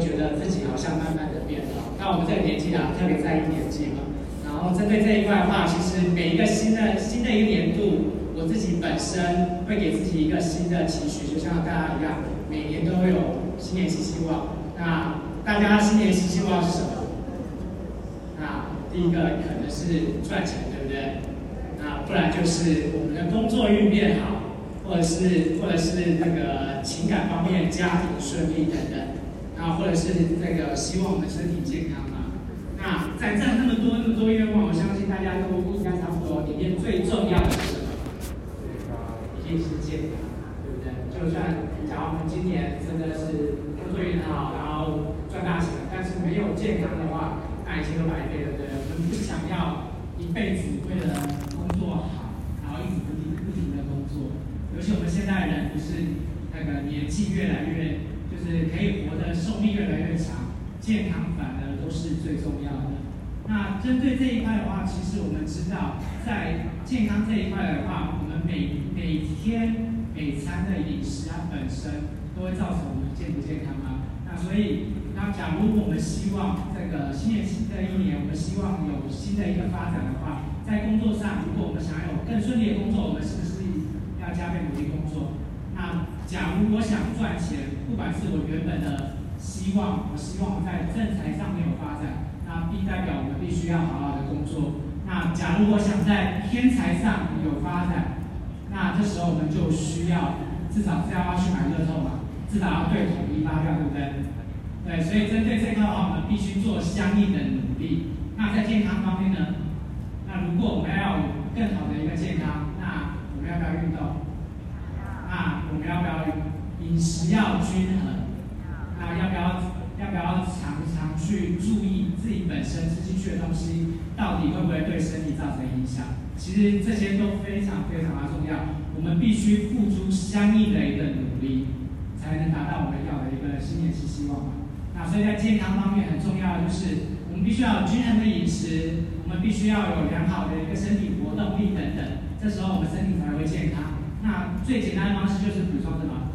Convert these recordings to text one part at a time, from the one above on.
觉得自己好像慢慢的变老。那我们这个年纪啊，特别在意年纪嘛。然后针对这一块的话，其实每一个新的新的一个年度，我自己本身会给自己一个新的期许，就像大家一样，每年都会有新年新希望。那大家新年新希望是什么？那第一个可能是赚钱，对不对？那不然就是我们的工作运变好。或者是或者是那个情感方面，家庭顺利等等，啊或者是那个希望我们身体健康嘛。那在这那么多那么多愿望，我相信大家都应该差不多。里面最重要的是什么？一定是健康，对不对？就算假如我们今年真的是工作运很好，然后赚大钱，但是没有健康的话，那一切都白费了，对不对？我们不想要一辈子为了工作好，然后一直不停不停的工作。尤其我们现代人不是那个年纪越来越，就是可以活的寿命越来越长，健康反而都是最重要的。那针对这一块的话，其实我们知道，在健康这一块的话，我们每每天每餐的饮食啊本身都会造成我们健不健康啊？那所以，那假如我们希望这个新年新的一年，我们希望有新的一个发展的话，在工作上，如果我们想要有更顺利的工作，我们是不是？要加倍努力工作。那假如我想赚钱，不管是我原本的希望，我希望在正财上面有发展，那必代表我们必须要好好的工作。那假如我想在偏财上有发展，那这时候我们就需要至少是要去买乐透嘛，至少要对统一发票，对不对？对，所以针对这个的话，我们必须做相应的努力。那在健康方面呢？那如果我们要有更好的一个健康，那我们要不要运动？那我们要不要饮食要均衡？那要不要要不要常常去注意自己本身吃进去的东西到底会不会对身体造成影响？其实这些都非常非常的重要，我们必须付出相应的一个努力，才能达到我们要的一个新年新希望。那所以在健康方面很重要的就是，我们必须要有均衡的饮食，我们必须要有良好的一个身体活动力等等。这时候我们身体才会健康。那最简单的方式就是补充什么？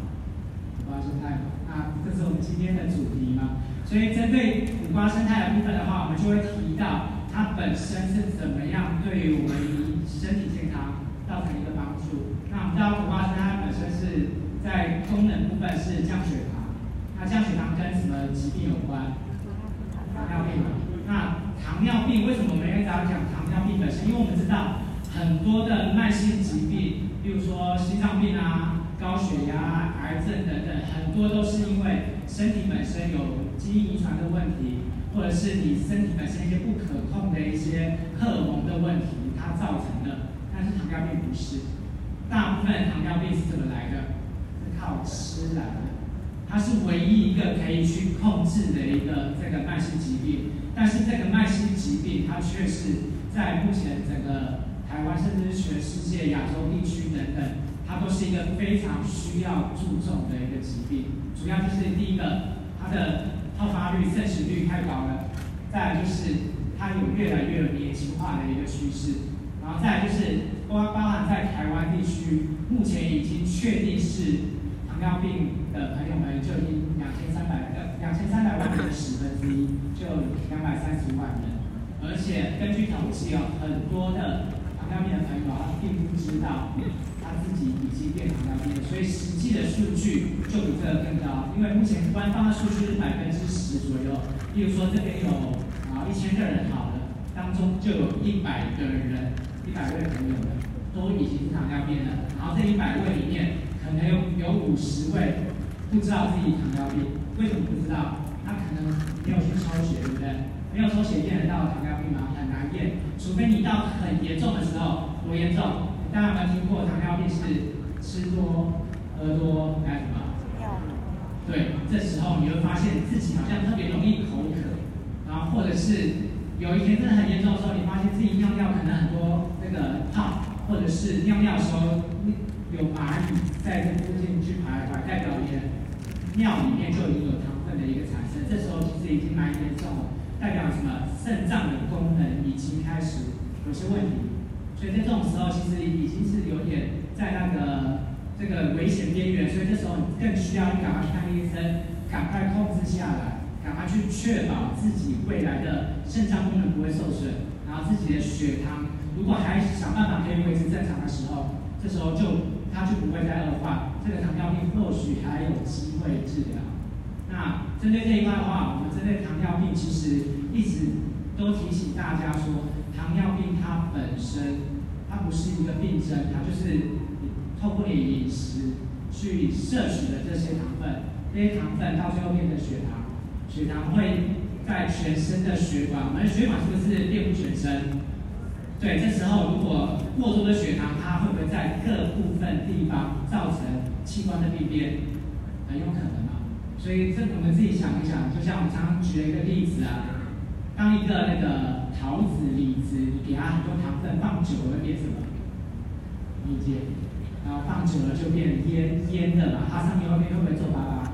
五瓜生态嘛。那这是我们今天的主题嘛。所以针对五瓜生态的部分的话，我们就会提到它本身是怎么样对于我们身体健康造成一个帮助。那我们知道五瓜生态本身是在功能部分是降血糖。那降血糖跟什么疾病有关？糖尿病。那糖尿病为什么我们要讲糖尿病本身？因为我们知道。很多的慢性疾病，比如说心脏病啊、高血压、癌症等等，很多都是因为身体本身有基因遗传的问题，或者是你身体本身一些不可控的一些荷尔蒙的问题，它造成的。但是糖尿病不是，大部分糖尿病是怎么来的？是靠吃来的。它是唯一一个可以去控制的一个这个慢性疾病，但是这个慢性疾病它却是在目前整个。台湾甚至是全世界、亚洲地区等等，它都是一个非常需要注重的一个疾病。主要就是第一个，它的好发率、盛行率太高了；再来就是它有越来越年轻化的一个趋势；然后再来就是包包含在台湾地区，目前已经确定是糖尿病的朋友们就已经两千三百个两千三百万人的十分之一，就两百三十万人。而且根据统计哦，很多的。糖尿病的朋友，他并不知道他自己已经变糖尿病了，所以实际的数据就比这个更高。因为目前官方的数据是百分之十左右，例如说这边有啊一千个人好了，当中就有一百个人，一百位朋友的都已经是糖尿病了。然后这一百位里面，可能有有五十位不知道自己糖尿病，为什么不知道？他可能没有去抽血，对不对？没有抽血验得到糖尿病吗？很难验。除非你到很严重的时候，多严重？大家有没有听过糖尿病是吃多喝多干什么？对，这时候你会发现自己好像特别容易口渴，然后或者是有一天真的很严重的时候，你发现自己尿尿可能很多那个泡，或者是尿尿的时候有蚂蚁在这附近去徘徊，代表你的尿里面就已经有糖分的一个产生，这时候其实已经蛮严重了。代表什么？肾脏的功能已经开始有些问题，所以在这种时候，其实已经是有点在那个这个危险边缘，所以这时候你更需要你赶快去看医生，赶快控制下来，赶快去确保自己未来的肾脏功能不会受损，然后自己的血糖如果还想办法可以维持正常的时候，这时候就它就不会再恶化，这个糖尿病或许还有机会治疗。那针对这一块的话，我们针对糖尿病其实一直都提醒大家说，糖尿病它本身它不是一个病症，它就是透过你饮食去摄取的这些糖分。这些糖分到最后变成血糖，血糖会在全身的血管，我们血管是不是遍布全身？对，这时候如果过多的血糖，它会不会在各部分地方造成器官的病变？很有可能。所以这我们自己想一想，就像我们常常举了一个例子啊，当一个那个桃子、李子，你给它很多糖分，放久了变什么？理解？然后放久了就变烟烟的嘛，它上面后面会不会皱巴巴？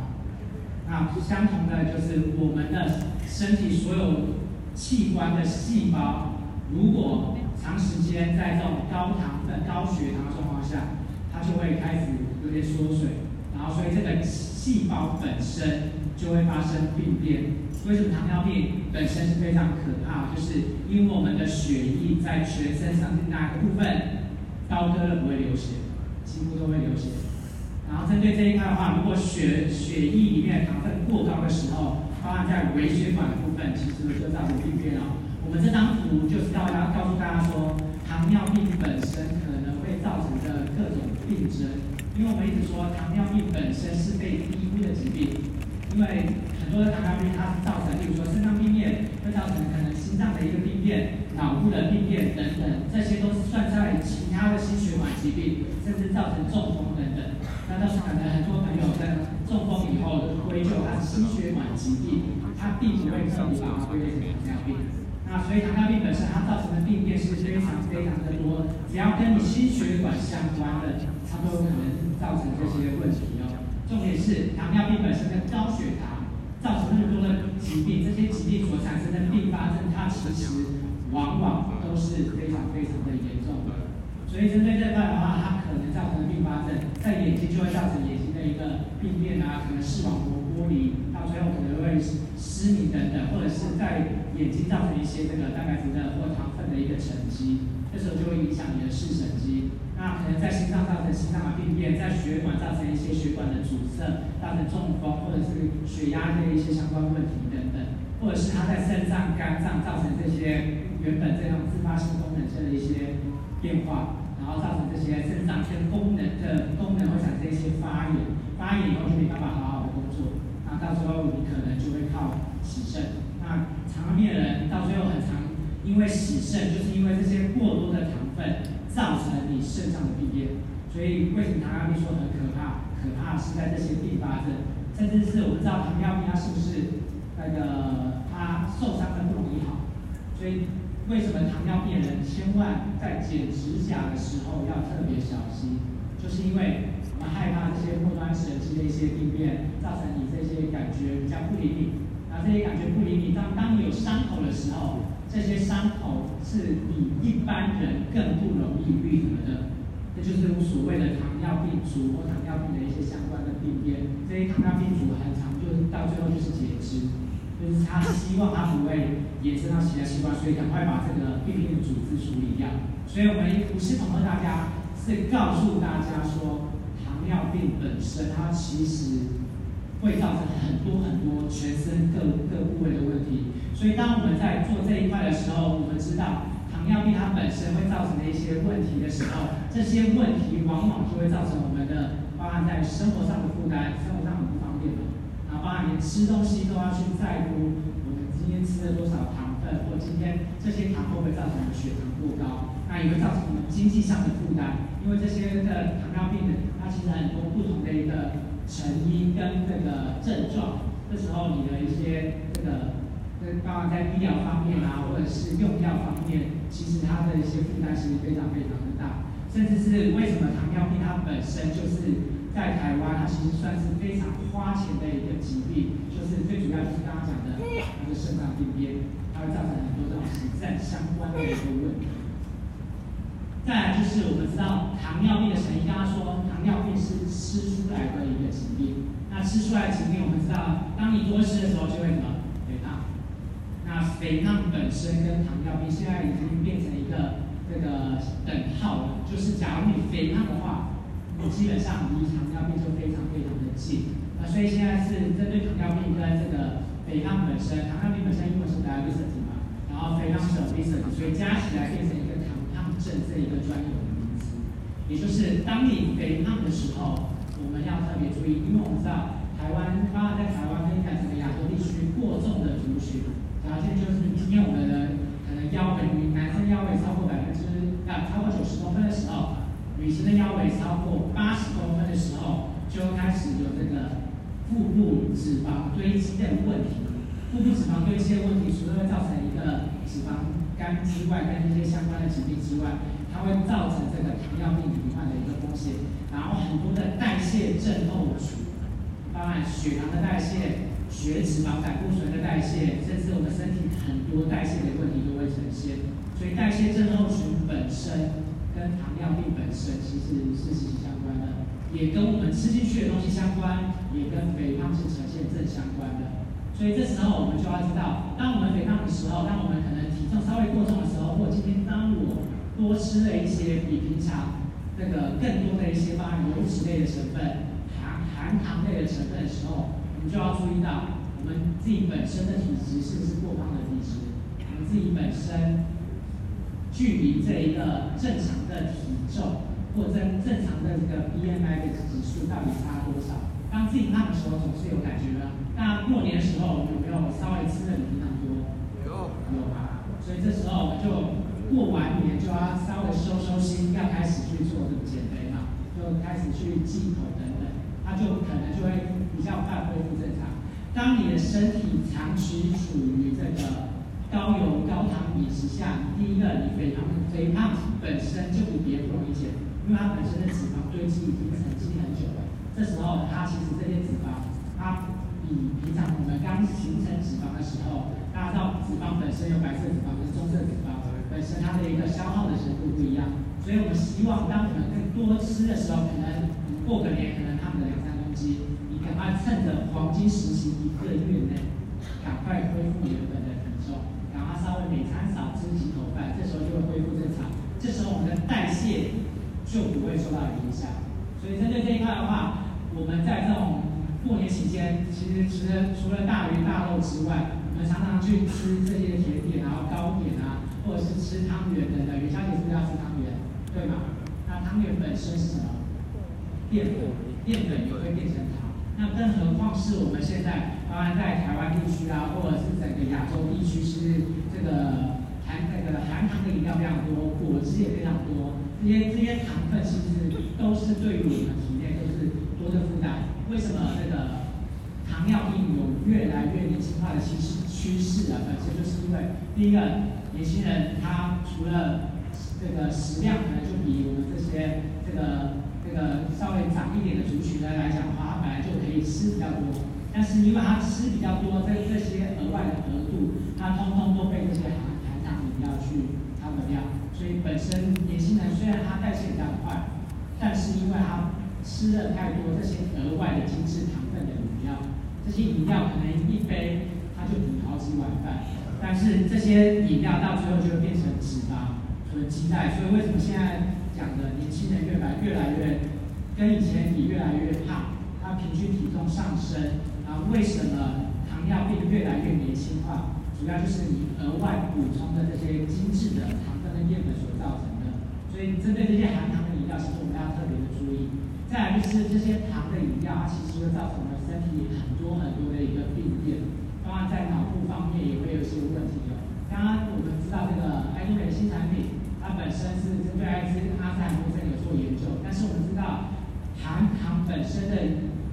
那相同的就是我们的身体所有器官的细胞，如果长时间在这种高糖分、高血糖的状况下，它就会开始有点缩水，然后所以这个细胞本身就会发生病变。为什么糖尿病本身是非常可怕？就是因为我们的血液在全身上是哪个部分刀割了不会流血，几乎都会流血。然后针对这一块的话，如果血血液里面的糖分过高的时候，包含在微血管的部分，其实就造成病变了。我们这张图就是告大告诉大家说，糖尿病本身可能会造成的各种病症。因为我们一直说糖尿病本身是被低估的疾病，因为很多的糖尿病它是造成，例如说肾脏病变，会造成可能心脏的一个病变、脑部的病变等等，这些都是算在其他的心血管疾病，甚至造成中风等等。那到时可能很多朋友在中风以后就归咎他心血管疾病，它并不会特别把它归类成糖尿病。那所以糖尿病本身它造成的病变是非常非常的多，只要跟你心血管相关的，它都有可能造成这些问题哦。重点是糖尿病本身跟高血糖造成那么多的疾病，这些疾病所产生的并发症，它其实往往都是非常非常的严重的。所以针对这块的话，它可能造成的并发症，在眼睛就会造成眼睛的一个病变啊，可能视网膜剥离，到最后可能会失明等等，或者是在眼睛造成一些这个蛋白质的或糖分的一个沉积，这时候就会影响你的视神经。那可能在心脏造成心脏的病变，在血管造成一些血管的阻塞，造成中风或者是血压的一些相关问题等等，或者是它在肾脏、肝脏造成这些原本这样自发性功能性的一些变化。然后造成这些肾脏跟功能的功能会产生一些发炎，发炎以后就没办法好好的工作，那到时候你可能就会靠洗肾。那糖尿病人到最后很常因为洗肾，就是因为这些过多的糖分造成你肾脏的病变。所以为什么糖尿病说很可怕？可怕是在这些并发症，甚至是我们知道糖尿病它是不是那个它受伤的不容易好，所以。为什么糖尿病人千万在剪指甲的时候要特别小心？就是因为我们害怕这些末端神经的一些病变，造成你这些感觉比较不灵敏。那这些感觉不灵敏，当当你有伤口的时候，这些伤口是比一般人更不容易愈合的。这就是所谓的糖尿病足或糖尿病的一些相关的病变。这些糖尿病足很常就是到最后就是截肢。就是他希望他不会延伸到其他器官，所以赶快把这个病变的组织处理掉。所以我们不是恐吓大家，是告诉大家说，糖尿病本身它其实会造成很多很多全身各各部位的问题。所以当我们在做这一块的时候，我们知道糖尿病它本身会造成的一些问题的时候，这些问题往往就会造成我们的包含在生活上的负担，生活上很不方便的。包含连吃东西都要去在乎，我们今天吃了多少糖分，或今天这些糖会不会造成我们血糖过高？那也会造成我们经济上的负担，因为这些的糖尿病的，它其实很多不同的一个成因跟这个症状。这时候你的一些这个，跟包含在医疗方面啊，或者是用药方面，其实它的一些负担其实非常非常的大，甚至是为什么糖尿病它本身就是。在台湾，它其实算是非常花钱的一个疾病，就是最主要就是刚刚讲的那个肾脏病变，它会造成很多这种肾相关的一个问题。再来就是我们知道糖尿病的成因，刚刚说糖尿病是吃出来的一个疾病，那吃出来的疾病，我们知道当你多吃的时候就会什么？那肥胖本身跟糖尿病现在已经变成一个这个等号了，就是假如你肥胖的话，你基本上离糖尿病就非常非常的近。那所以现在是针对糖尿病跟这个肥胖本身，糖尿病本身英文是 diabetes 嘛，然后肥胖是 obesity，所以加起来变成一个糖胖症这一个专有的名词。也就是当你肥胖的时候，我们要特别注意，因为我们知道台湾，包括在台湾跟在整个亚洲地区过重的族群。条件就是今天我们的可能腰围，男生腰围超过百分之啊超过九十公分的时候，女生的腰围超过八十公分的时候，就开始有这个腹部脂肪堆积的问题。腹部脂肪堆积的问题，除了会造成一个脂肪肝之外，跟一些相关的疾病之外，它会造成这个糖尿病罹患的一个风险。然后很多的代谢症候群，当然血糖的代谢。血脂肪、胆固醇的代谢，甚至我们身体很多代谢的问题都会呈现。所以代谢症候群本身跟糖尿病本身其实是息息相关的，也跟我们吃进去的东西相关，也跟肥胖是呈现正相关的。所以这时候我们就要知道，当我们肥胖的时候，当我们可能体重稍微过重的时候，或今天当我多吃了一些比平常这个更多的一些包含油脂类的成分、含含糖类的成分的时候。你就要注意到，我们自己本身的体质是不是过胖的体质？我们自己本身距离这一个正常的体重或正正常的这个 BMI 的指数到底差多少？当自己胖的时候，总是有感觉的。那过年的时候有没有稍微吃的比平常多？有，有吧？所以这时候我们就过完年就要稍微收收心，要开始去做这个减肥嘛，就开始去忌口等等，它就可能就会。比较快恢复正常。当你的身体长期处于这个高油高糖饮食下，第一个你肥胖，肥胖本身就比别人容易减，因为它本身的脂肪堆积已经沉积很久了。这时候它其实这些脂肪，它比平常我们刚形成脂肪的时候，大家知道脂肪本身有白色脂肪跟棕色脂肪，本身它的一个消耗的程度不一样。所以我们希望当我们更多吃的时候，可能过个年可能胖个两三公斤。赶快趁着黄金时期一个月内，赶快恢复原本的体重，然后稍微每餐少吃几口饭，这时候就会恢复正常。这时候我们的代谢就不会受到影响。所以针对这一块的话，我们在这种过年期间，其实除了除了大鱼大肉之外，我们常常去吃这些甜点，然后糕点啊，或者是吃汤圆等等。元宵节是不是要吃汤圆？对吗？那汤圆本身是什么？淀粉，淀粉也会变成糖。那更何况是我们现在，当然在台湾地区啊，或者是整个亚洲地区，是这个含那个含糖的饮料非常多，果汁也非常多，这些这些糖分其实都是对于我们体内都是多的负担。为什么这个糖尿病有越来越年轻化的趋势趋势啊？本身就是因为第一个年轻人他除了这个食量可能就比我们这些这个。这个稍微长一点的族群呢来讲的话，它本来就可以吃比较多，但是因为它吃比较多，这这些额外的额度，它通通都被这些含含糖饮料去消耗掉。所以本身年轻人虽然他代谢比较快，但是因为他吃了太多这些额外的精致糖分的饮料，这些饮料可能一杯他就抵好几碗饭，但是这些饮料到最后就会变成脂肪和积在。所以为什么现在？讲的年轻人越来越来越跟以前比越来越胖，平均体重上升，然后为什么糖尿病越来越年轻化？主要就是你额外补充的这些精致的糖分跟淀粉所造成的。所以针对这些含糖的饮料，其实我们要特别的注意。再来就是这些糖的饮料，它其实会造成了身体很多很多的一个病变，当然在脑部方面也会有些问题的。刚刚我们知道这个爱多美新产品。它本身是针对艾滋跟阿兹海默症有做研究，但是我们知道含糖本身的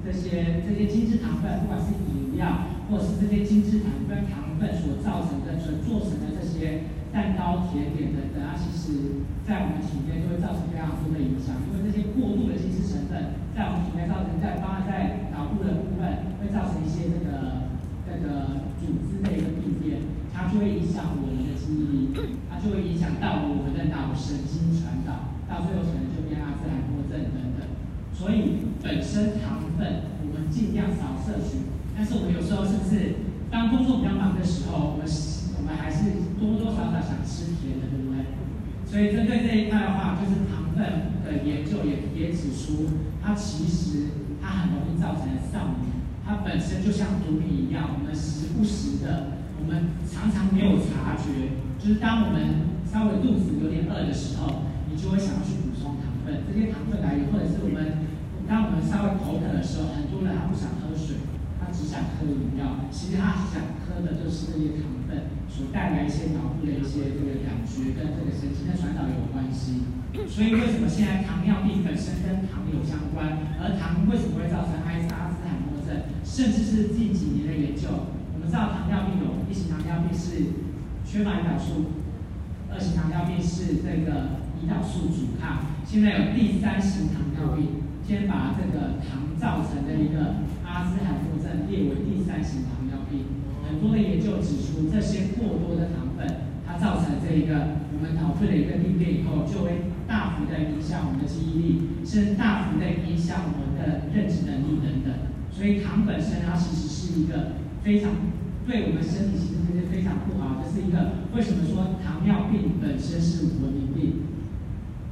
这些这些精致糖分，不管是饮料或者是这些精致糖分糖分所造成的、所做成的这些蛋糕、甜点等等，啊其实在我们体内都会造成非常多的影响，因为这些过度的精致成分在我们体内造成在包含在脑部的部分会造成一些这个这个组织的一个病变，它就会影响我们的记忆力。就会影响到我们的脑神经传导，到最后可能就变阿兹海默症等等。所以本身糖分我们尽量少摄取，但是我们有时候是不是当工作比较忙的时候，我们我们还是多多少少想吃甜的，对不对？所以针对这一块的话，就是糖分的研究也也指出，它其实它很容易造成上瘾，它本身就像毒品一样，我们时不时的，我们常常没有察觉，就是当我们稍微肚子有点饿的时候，你就会想要去补充糖分，这些糖分来源或者是我们。当我们稍微口渴的时候，很多人他不想喝水。他只想喝饮料，其实他想喝的就是这些糖分所带来一些脑部的一些这个感觉，跟这个神经的传导有关系。所以为什么现在糖尿病本身跟糖有相关？而糖为什么会造成阿兹海默症？甚至是近几年的研究，我们知道糖尿病有一型糖尿病是缺乏胰岛素，二型糖尿病是这个胰岛素阻抗，现在有第三型糖尿病，先把这个糖造成的一个。阿兹海默症列为第三型糖尿病，很多的研究指出，这些过多的糖分，它造成这一个我们脑部的一个病变以后，就会大幅的影响我们的记忆力，甚至大幅的影响我们的认知能力等等。所以糖本身它其实是一个非常对我们身体其实是非常不好，这是一个为什么说糖尿病本身是文明病？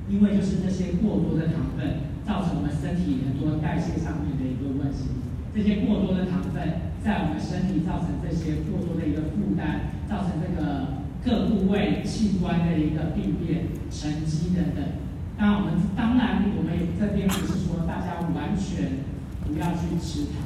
因为就是这些过多的糖分，造成我们身体很多代谢上面的一个问题。这些过多的糖分在我们身体造成这些过多的一个负担，造成这个各部位器官的一个病变、沉积等等。当然，我们当然我们这边不是说大家完全不要去吃糖，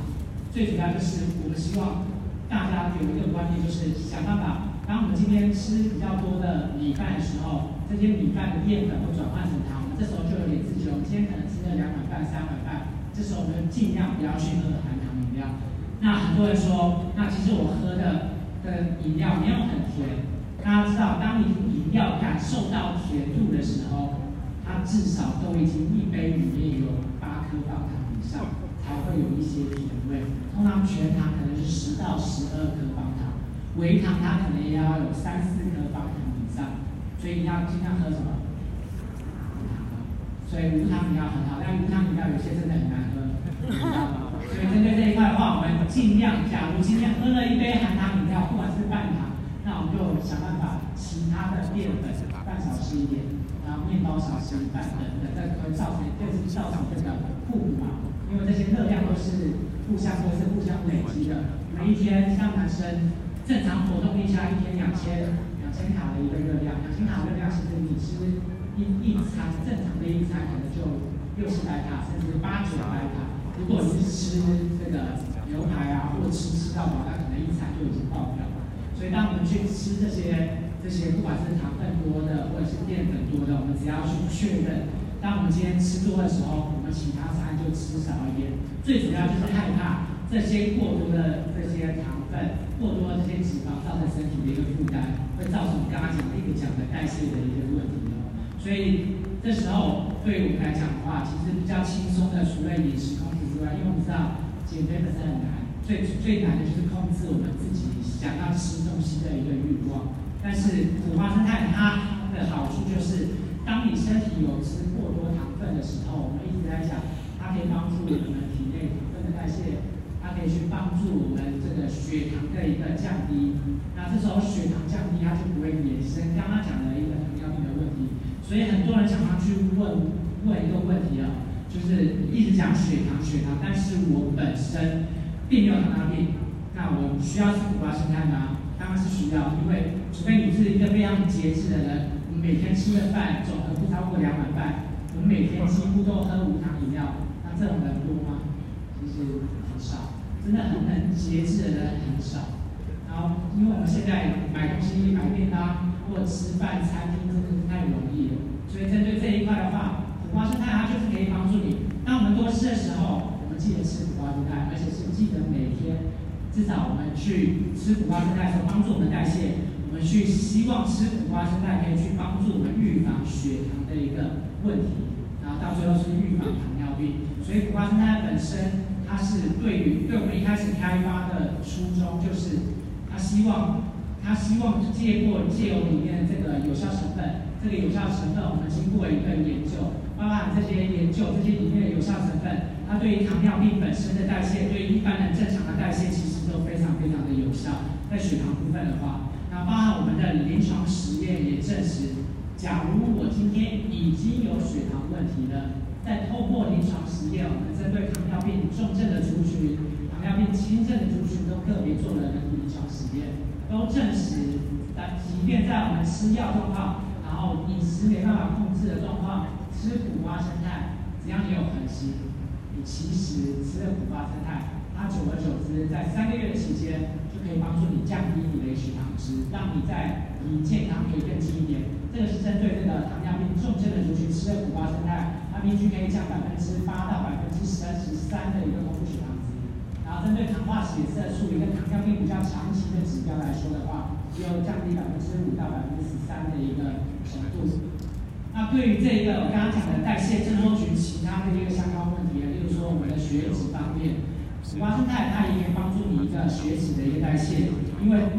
最主要就是我们希望大家有一个观念，就是想办法，当我们今天吃比较多的米饭的时候，这些米饭的淀粉会转换成糖，这时候就有点自觉，我们今天可能吃了两碗饭、三碗饭，这时候我们尽量不要去喝含糖饮料。那很多人说，那其实我喝的的饮料没有很甜。大家知道，当你饮料感受到甜度的时候，它至少都已经一杯里面有八颗方糖以上，才会有一些甜味。通常全糖可能是十到十二颗方糖，微糖它可能也要有三四颗方糖以上。所以你要尽量喝什么？所以无糖饮料很好，但无糖饮料有些真的很难喝。所以针对这一块的话，我们尽量，假如今天喝了一杯含糖饮料，不管是半糖，那我们就想办法其他的淀粉半少吃一点，然后面包少吃一半等等，这会造成，就是造成这个互补嘛。因为这些热量都是互相都是互相累积的。每一天像男生正常活动一下，一天两千两千卡的一个热量，两千卡热量其实你吃一一餐正常的一餐可能就六七百卡，甚至八九百卡。如果你是吃这个牛排啊，或吃吃到饱，那可能一餐就已经爆表了。所以当我们去吃这些这些，不管是糖分多的，或者是淀粉多的，我们只要去确认，当我们今天吃多的时候，我们其他餐就吃少一点。最主要就是害怕这些过多的这些糖分、过多的这些脂肪造成身体的一个负担，会造成刚刚讲的一个讲的代谢的一个问题。所以这时候对我们来讲的话，其实比较轻松的，除了饮食控制之外。因为我们知道减肥本身很难，最最难的就是控制我们自己想要吃东西的一个欲望。但是苦花生态它的好处就是，当你身体有吃过多糖分的时候，我们一直在讲，它可以帮助我们体内糖分的代谢，它可以去帮助我们这个血糖的一个降低。那这时候血糖降低，它就不会延伸刚刚讲的一个糖尿病的问题。所以很多人常常去问问一个问题啊。就是一直讲血糖血糖，但是我本身并没有糖尿病，那我需要吃苦瓜生态吗？当然是需要，因为除非你是一个非常节制的人，你每天吃的饭总和不超过两碗饭，我们每天几乎都喝无糖饮料，那这种人多吗？其实很少，真的很很节制的人很少。然后，因为我们现在买东西买便当或吃饭餐厅真的是太容易了，所以针对这一块的话。苦瓜生态它就是可以帮助你。当我们多吃的时候，我们记得吃苦瓜生态，而且是记得每天至少我们去吃苦瓜生态的时候，帮助我们代谢。我们去希望吃苦瓜生态可以去帮助我们预防血糖的一个问题，然后到最后是预防糖尿病。所以苦瓜生态本身，它是对于对我们一开始开发的初衷，就是它希望它希望借过借由里面这个有效成分，这个有效成分我们经过一个研究。包含这些研究，这些里面的有效成分，它对于糖尿病本身的代谢，对于一般人正常的代谢，其实都非常非常的有效。在血糖部分的话，那包含我们的临床实验也证实，假如我今天已经有血糖问题了，在透过临床实验，我们针对糖尿病重症的族群、糖尿病轻症的族群都特别做了临床实验，都证实，但即便在我们吃药状况，然后饮食没办法控制的状况，吃苦瓜生态，只要你有恒心，你其实吃了苦瓜生态，它久而久之，在三个月的期间，就可以帮助你降低你的血糖值，让你在离健康可以更近一点。这个是针对这个糖尿病重症的族群吃了苦瓜生态，它平均可以降百分之八到百分之三十三的一个空腹血糖值。然后针对糖化血色素一个糖尿病比较长期的指标来说的话，也有降低百分之五到百分之十三的一个程度。那对于这一个我刚刚讲的代谢症候群其他的一个相关问题啊，例如说我们的血脂方面，苦瓜生态它也可以帮助你一个血脂的一个代谢，因为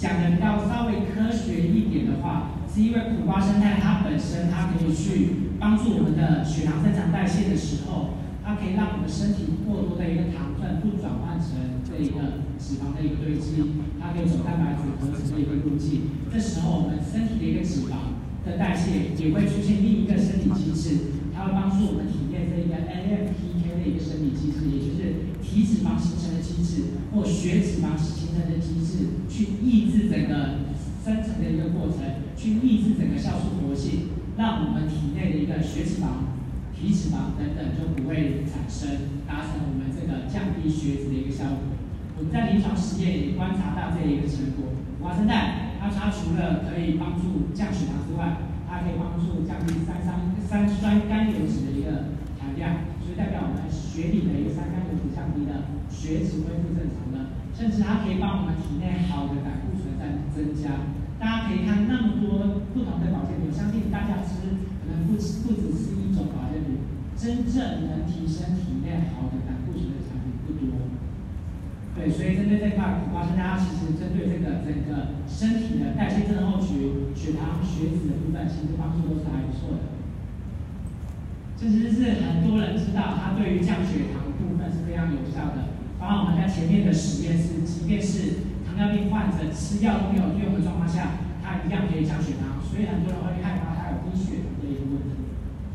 讲的比较稍微科学一点的话。是因为苦瓜生态它本身，它可以去帮助我们的血糖正常代谢的时候，它可以让我们身体过多的一个糖分不转换成这一个脂肪的一个堆积，它可以走蛋白质合成的一个路径。这时候我们身体的一个脂肪的代谢也会出现另一个生理机制，它会帮助我们体内这一个 AMPK 的一个生理机制，也就是体脂肪形成的机制或血脂肪形成的机制，去抑制整个。生成的一个过程，去抑制整个酵素活性，让我们体内的一个血脂肪、皮脂肪等等就不会产生，达成我们这个降低血脂的一个效果。我们在临床实验也观察到这一个成果。花生态，它它除了可以帮助降血糖之外，它可以帮助降低三酸三酸甘油酯的一个含量，所以代表我们血里的一个三甘油酯降低了，血脂恢复正常了，甚至它可以帮我们体内好的胆固醇在增加。大家可以看那么多不同的保健品，相信大家吃能不止不只是一种保健品，真正能提升体内好的胆固醇的产品不多。对，所以针对这块苦瓜生态，其实针对这个整个身体的代谢症候群、血糖、血脂的部分，其实帮助都是还不错的。这其实是很多人知道，它对于降血糖部分是非常有效的。包括我们在前面的实验室，即便是糖尿病患者吃药都没有用的状况下，它一样可以降血糖，所以很多人会害怕它有低血糖。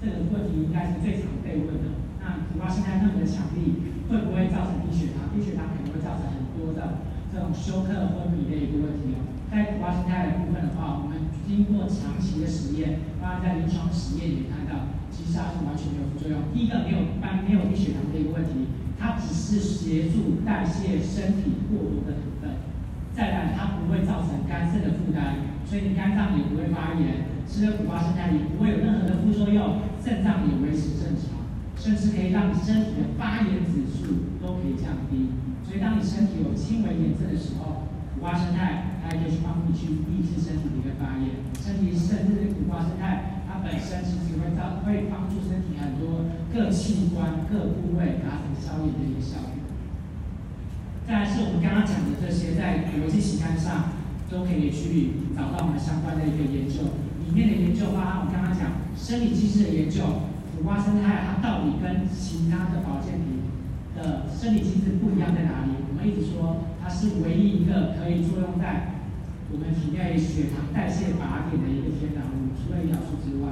这个问题应该是最常被问的。那苦瓜生态那么的强力，会不会造成低血糖？低血糖可能会造成很多的这种休克昏迷的一个问题哦。在苦瓜生态的部分的话，我们经过长期的实验，当然在临床实验也看到，其实它是完全没有副作用。第一个没有一般没有低血糖的一个问题，它只是协助代谢身体过多的糖分。再来，它不会造成肝肾的负担，所以你肝脏也不会发炎，吃了苦瓜生态也不会有任何的副作用，肾脏也维持正常，甚至可以让身体的发炎指数都可以降低。所以当你身体有轻微炎症的时候，苦瓜生态它也可以去帮你去抑制身体的一个发炎。身体甚至苦瓜生态它本身其实会造会帮助身体很多各器官各部位达成消炎的一个效果。再来是我们刚刚讲的这些，在国际期刊上都可以去找到我们相关的一个研究。里面的研究包含我刚刚讲生理机制的研究，苦瓜生态它到底跟其他的保健品的生理机制不一样在哪里？我们一直说它是唯一一个可以作用在我们体内血糖代谢靶点的一个天然物，除了胰岛素之外，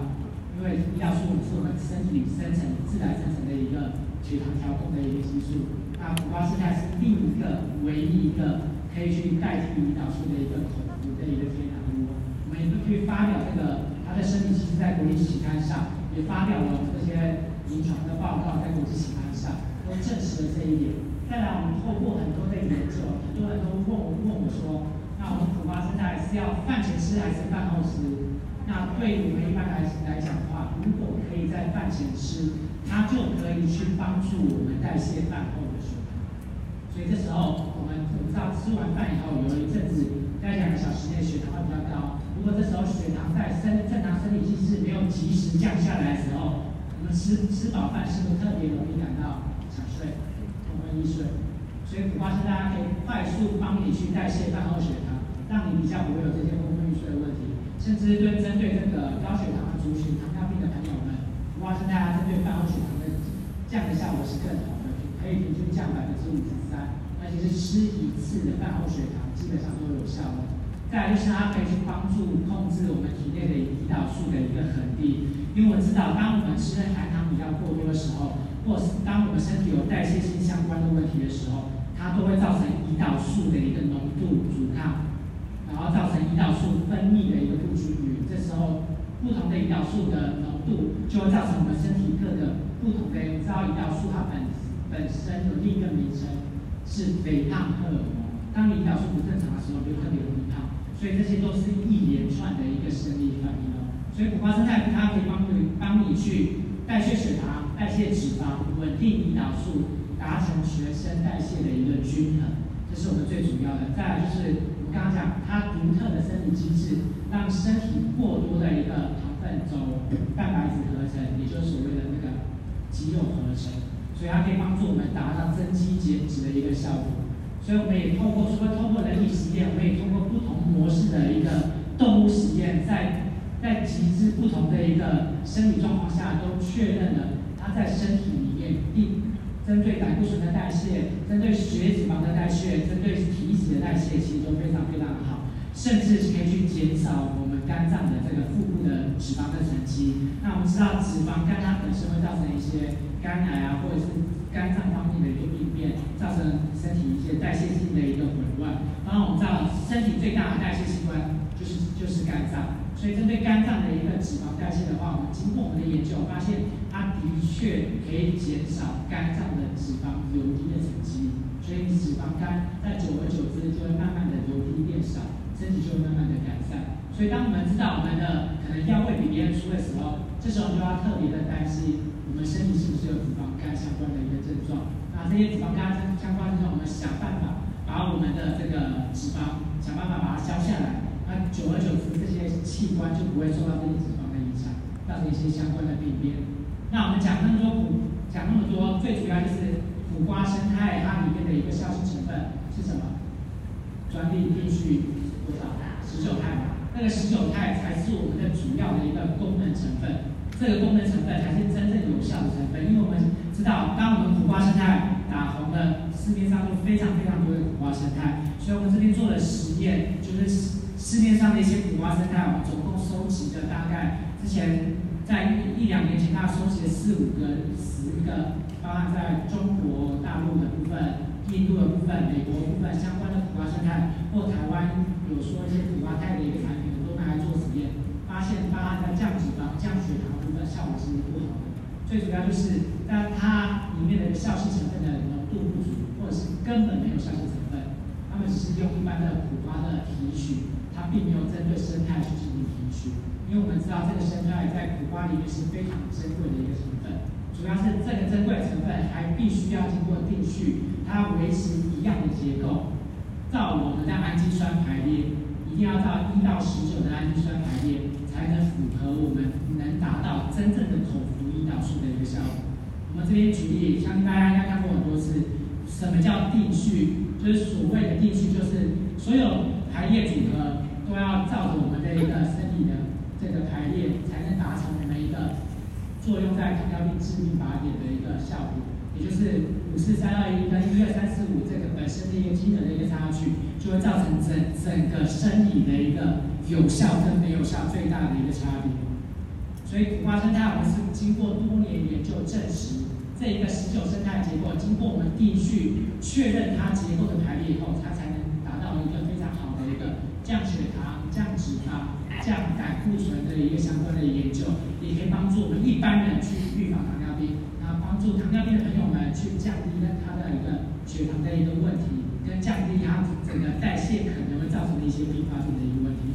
因为胰岛素是我们身体里生成自然生成的一个血糖调控的一个激素。那苦瓜生态是另一个唯一一个可以去代替胰岛素的一个口服的一个天然。去发表那个他的生理其实在国际期刊上，也发表了这些临床的报告在国际期刊上，都证实了这一点。再来，我们透过很多的研究，很多人都问问我说，那我们苦瓜生态是要饭前吃还是饭后吃？那对我们一般来来讲的话，如果可以在饭前吃，它就可以去帮助我们代谢饭后的血糖。所以这时候，我们我们知道吃完饭以后，有一阵子在两个小时内血糖会比较高。如果这时候血糖在生正常生理机制没有及时降下来的时候，我们吃吃饱饭是不是特别容易感到想睡、昏昏欲睡？所以苦瓜生态可以快速帮你去代谢饭后血糖，让你比较不会有这些昏昏欲睡的问题。甚至对针对这个高血糖的族群、糖尿病的朋友们，苦瓜生态它针对饭后血糖的降的效果是更好的，可以平均降百分之五十。而且是吃一次的饭后血糖基本上都有效的。再来就是它可以去帮助控制我们体内的胰岛素的一个恒定，因为我知道当我们吃的含糖比较过多的时候，或是当我们身体有代谢性相关的问题的时候，它都会造成胰岛素的一个浓度阻抗，然后造成胰岛素分泌的一个不均匀，这时候不同的胰岛素的浓度就会造成我们身体各个不同的，知道胰岛素它本本身有另一个名称是肥胖荷尔蒙，当你胰岛素不正常的时候，就特别容易胖。所以这些都是一连串的一个生理反应哦。所以苦瓜生态它可以帮你帮你去代谢血糖、代谢脂肪、稳定胰岛素，达成全身代谢的一个均衡，这是我们最主要的。再来就是我们刚刚讲它独特的生理机制，让身体过多的一个糖分走蛋白质合成，也就是所谓的那个肌肉合成，所以它可以帮助我们达到增肌减脂的一个效果。所以我们也透过，除了透过人体实验，我们也通过不同模式的一个动物实验，在在极致不同的一个生理状况下，都确认了它在身体里面，一针对胆固醇的代谢，针对血脂肪的代谢，针对体脂的代谢，其实都非常非常的好，甚至可以去减少我们肝脏的这个腹部的脂肪的沉积。那我们知道，脂肪肝它本身会造成一些肝癌啊，或者是肝脏方面的一个病变，造成身体一些代谢性的一个紊乱。当然我们知道，身体最大的代谢器官就是就是肝脏，所以针对肝脏的一个脂肪代谢的话，我们经过我们的研究发现，它的确可以减少肝脏的脂肪油滴的沉积，所以脂肪肝在久而久之就会慢慢的油滴变少，身体就会慢慢的改善。所以当我们知道我们的可能药会比别人粗的时候这时候就要特别的担心，我们身体是不是有脂肪肝相关的一个症状？那这些脂肪肝相关症状，我们想办法把我们的这个脂肪想办法把它消下来。那久而久之，这些器官就不会受到这些脂肪的影响，造成一些相关的病变。那我们讲那么多苦，讲那么多，最主要就是苦瓜生态它里面的一个效性成分是什么？专利定序多少？十九肽嘛。那个十九肽才是我们的主要的一个功能成分，这个功能成分才是真正有效的成分。因为我们知道，当我们苦瓜生态打红了，市面上就非常非常多的苦瓜生态，所以我们这边做了实验，就是市面上的一些苦瓜生态，我们总共收集的大概之前在一一两年前，大概收集了四五个、十个，包含在中国大陆的部分、印度的部分、美国部分相关的苦瓜生态，或台湾有说一些苦瓜肽的一个产品。都拿来做实验，发现方案在降脂肪、降血糖效果是不好的。最主要就是，当它里面的效性成分的浓度不足，或者是根本没有效性成分，他们只是用一般的苦瓜的提取，它并没有针对生态去进行提取。因为我们知道这个生态在苦瓜里面是非常珍贵的一个成分，主要是这个珍贵的成分还必须要经过定序，它维持一样的结构，照我们的氨基酸排列。一定要到一到十九的氨基酸排列，才能符合我们能达到真正的口服胰岛素的一个效果。我们这边举例，相信大家应该看过很多次，什么叫定序？就是所谓的定序，就是所有排列组合都要照着我们的一个身体的这个排列，才能达成我们一个作用在糖尿病致命靶点的一个效果。也就是五四三二一跟一二三四五这个本身的一个机能的一个差距，就会造成整整个生理的一个有效跟没有效最大的一个差别。所以苦瓜生态我们是经过多年研究证实，这一个十九生态结构经过我们地序确认它结构的排列以后，它才能达到一个非常好的一个降血糖、降脂肪、降胆固醇的一个相关的研究，也可以帮助我们一般人去预防糖尿病。然后帮助糖尿病的朋友们去降低他的一个血糖的一个问题，跟降低他整个代谢可能会造成的一些并发症的一个问题。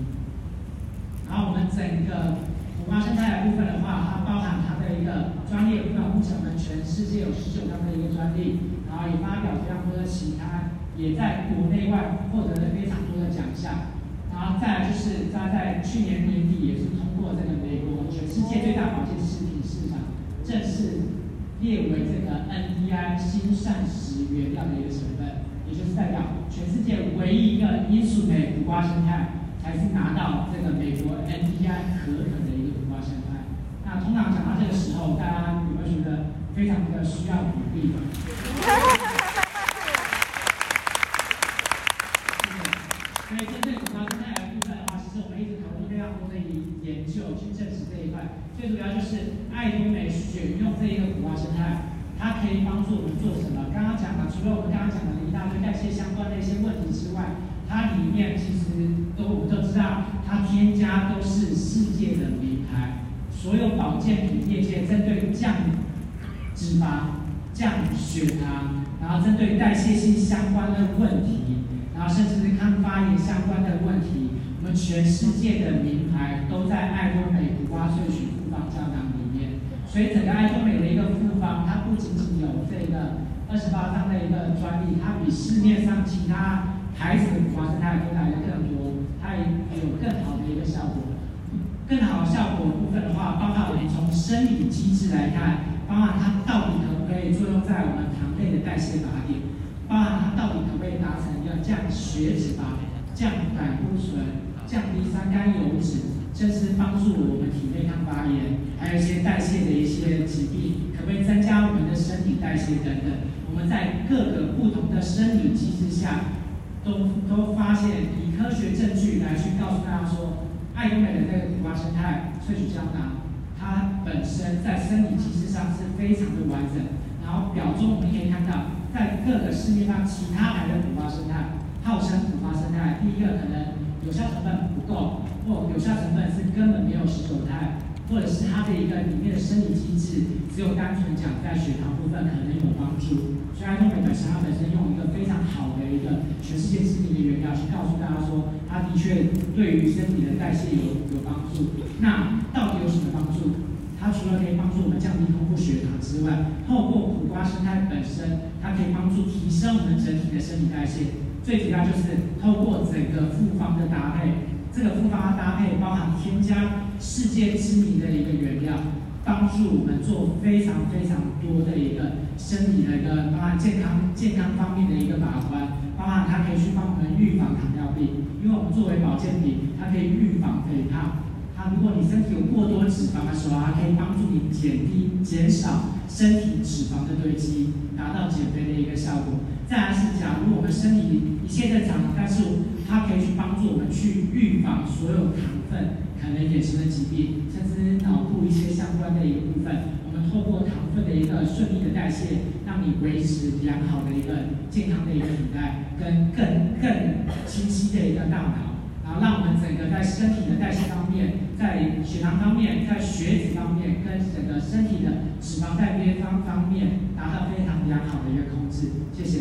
然后我们整个苦瓜生态的部分的话，它包含它的一个专利，目前我们全世界有十九张的一个专利，然后也发表非常多的其他，也在国内外获得了非常多的奖项。然后再来就是它在去年年底也是通过这个美国全世界最大保健食品市场正式。列为这个 NDI 新膳食原料的一个成分，也就是代表全世界唯一一个英属美苦瓜生态，才是拿到这个美国 NDI 可可的一个苦瓜生态。那通常讲到这个时候，大家有没有觉得非常的需要鼓励？所以针对苦瓜生态的部实我们一直讨论非常多的研究去证实这一块。最主要就是爱多美选用这一个苦瓜生态，它可以帮助我们做什么？刚刚讲了，除了我们刚刚讲的一大堆代谢相关的一些问题之外，它里面其实都我们都知道，它添加都是世界的名牌。所有保健品业界针对降脂肪、降血糖，然后针对代谢性相关的问题，然后甚至是抗发炎相关的问题，我们全世界的名牌都在爱多美苦瓜萃取复方胶囊里面。所以整个爱多美的一个复方，它不仅仅有这个二十八张的一个专利，它比市面上其他牌子的苦瓜生态都来的更多，它也有更好的一个效果。更好效果部分的话，包括我们从生理机制来看，包含它到底可不可以作用在我们糖类的代谢靶点，包含它到底可不可以达成一个降血脂肪、降胆固醇、降低三甘油脂，甚至帮助我们体内抗发炎，还有一些代谢的一些疾病，可不可以增加我们的身体代谢等等。我们在各个不同的生理机制下，都都发现以科学证据来去告诉大家说。爱因美的那个苦瓜生态萃取胶囊，它本身在生理机制上是非常的完整。然后表中我们可以看到，在各个市面上其他牌的苦瓜生态，号称苦瓜生态，第一个可能有效成分不够，或有效成分是根本没有十九肽。或者是它的一个里面的生理机制，只有单纯讲在血糖部分可能有帮助。所以爱多美本身它本身用一个非常好的一个全世界知名的原料去告诉大家说，它的确对于身体的代谢有有帮助。那到底有什么帮助？它除了可以帮助我们降低空腹血糖之外，透过苦瓜生态本身，它可以帮助提升我们整体的生理代谢。最主要就是透过整个复方的搭配。这个复方的搭配包含添加世界知名的一个原料，帮助我们做非常非常多的一个生理的一个包含健康健康方面的一个把关，包含它可以去帮我们预防糖尿病，因为我们作为保健品，它可以预防肥胖。它如果你身体有过多脂肪的时候，它可以帮助你减低减少身体脂肪的堆积，达到减肥的一个效果。再来是，假如我们身体一切正常，但是它可以去帮助我们去预防所有糖分可能衍生的疾病，脑部一些相关的一个部分。我们透过糖分的一个顺利的代谢，让你维持良好的一个健康的一个体态，跟更更清晰的一个大脑，然后让我们整个在身体的代谢方面，在血糖方面，在血脂方面，跟整个身体的脂肪代谢方方面，达到非常良好的一个控制。谢谢。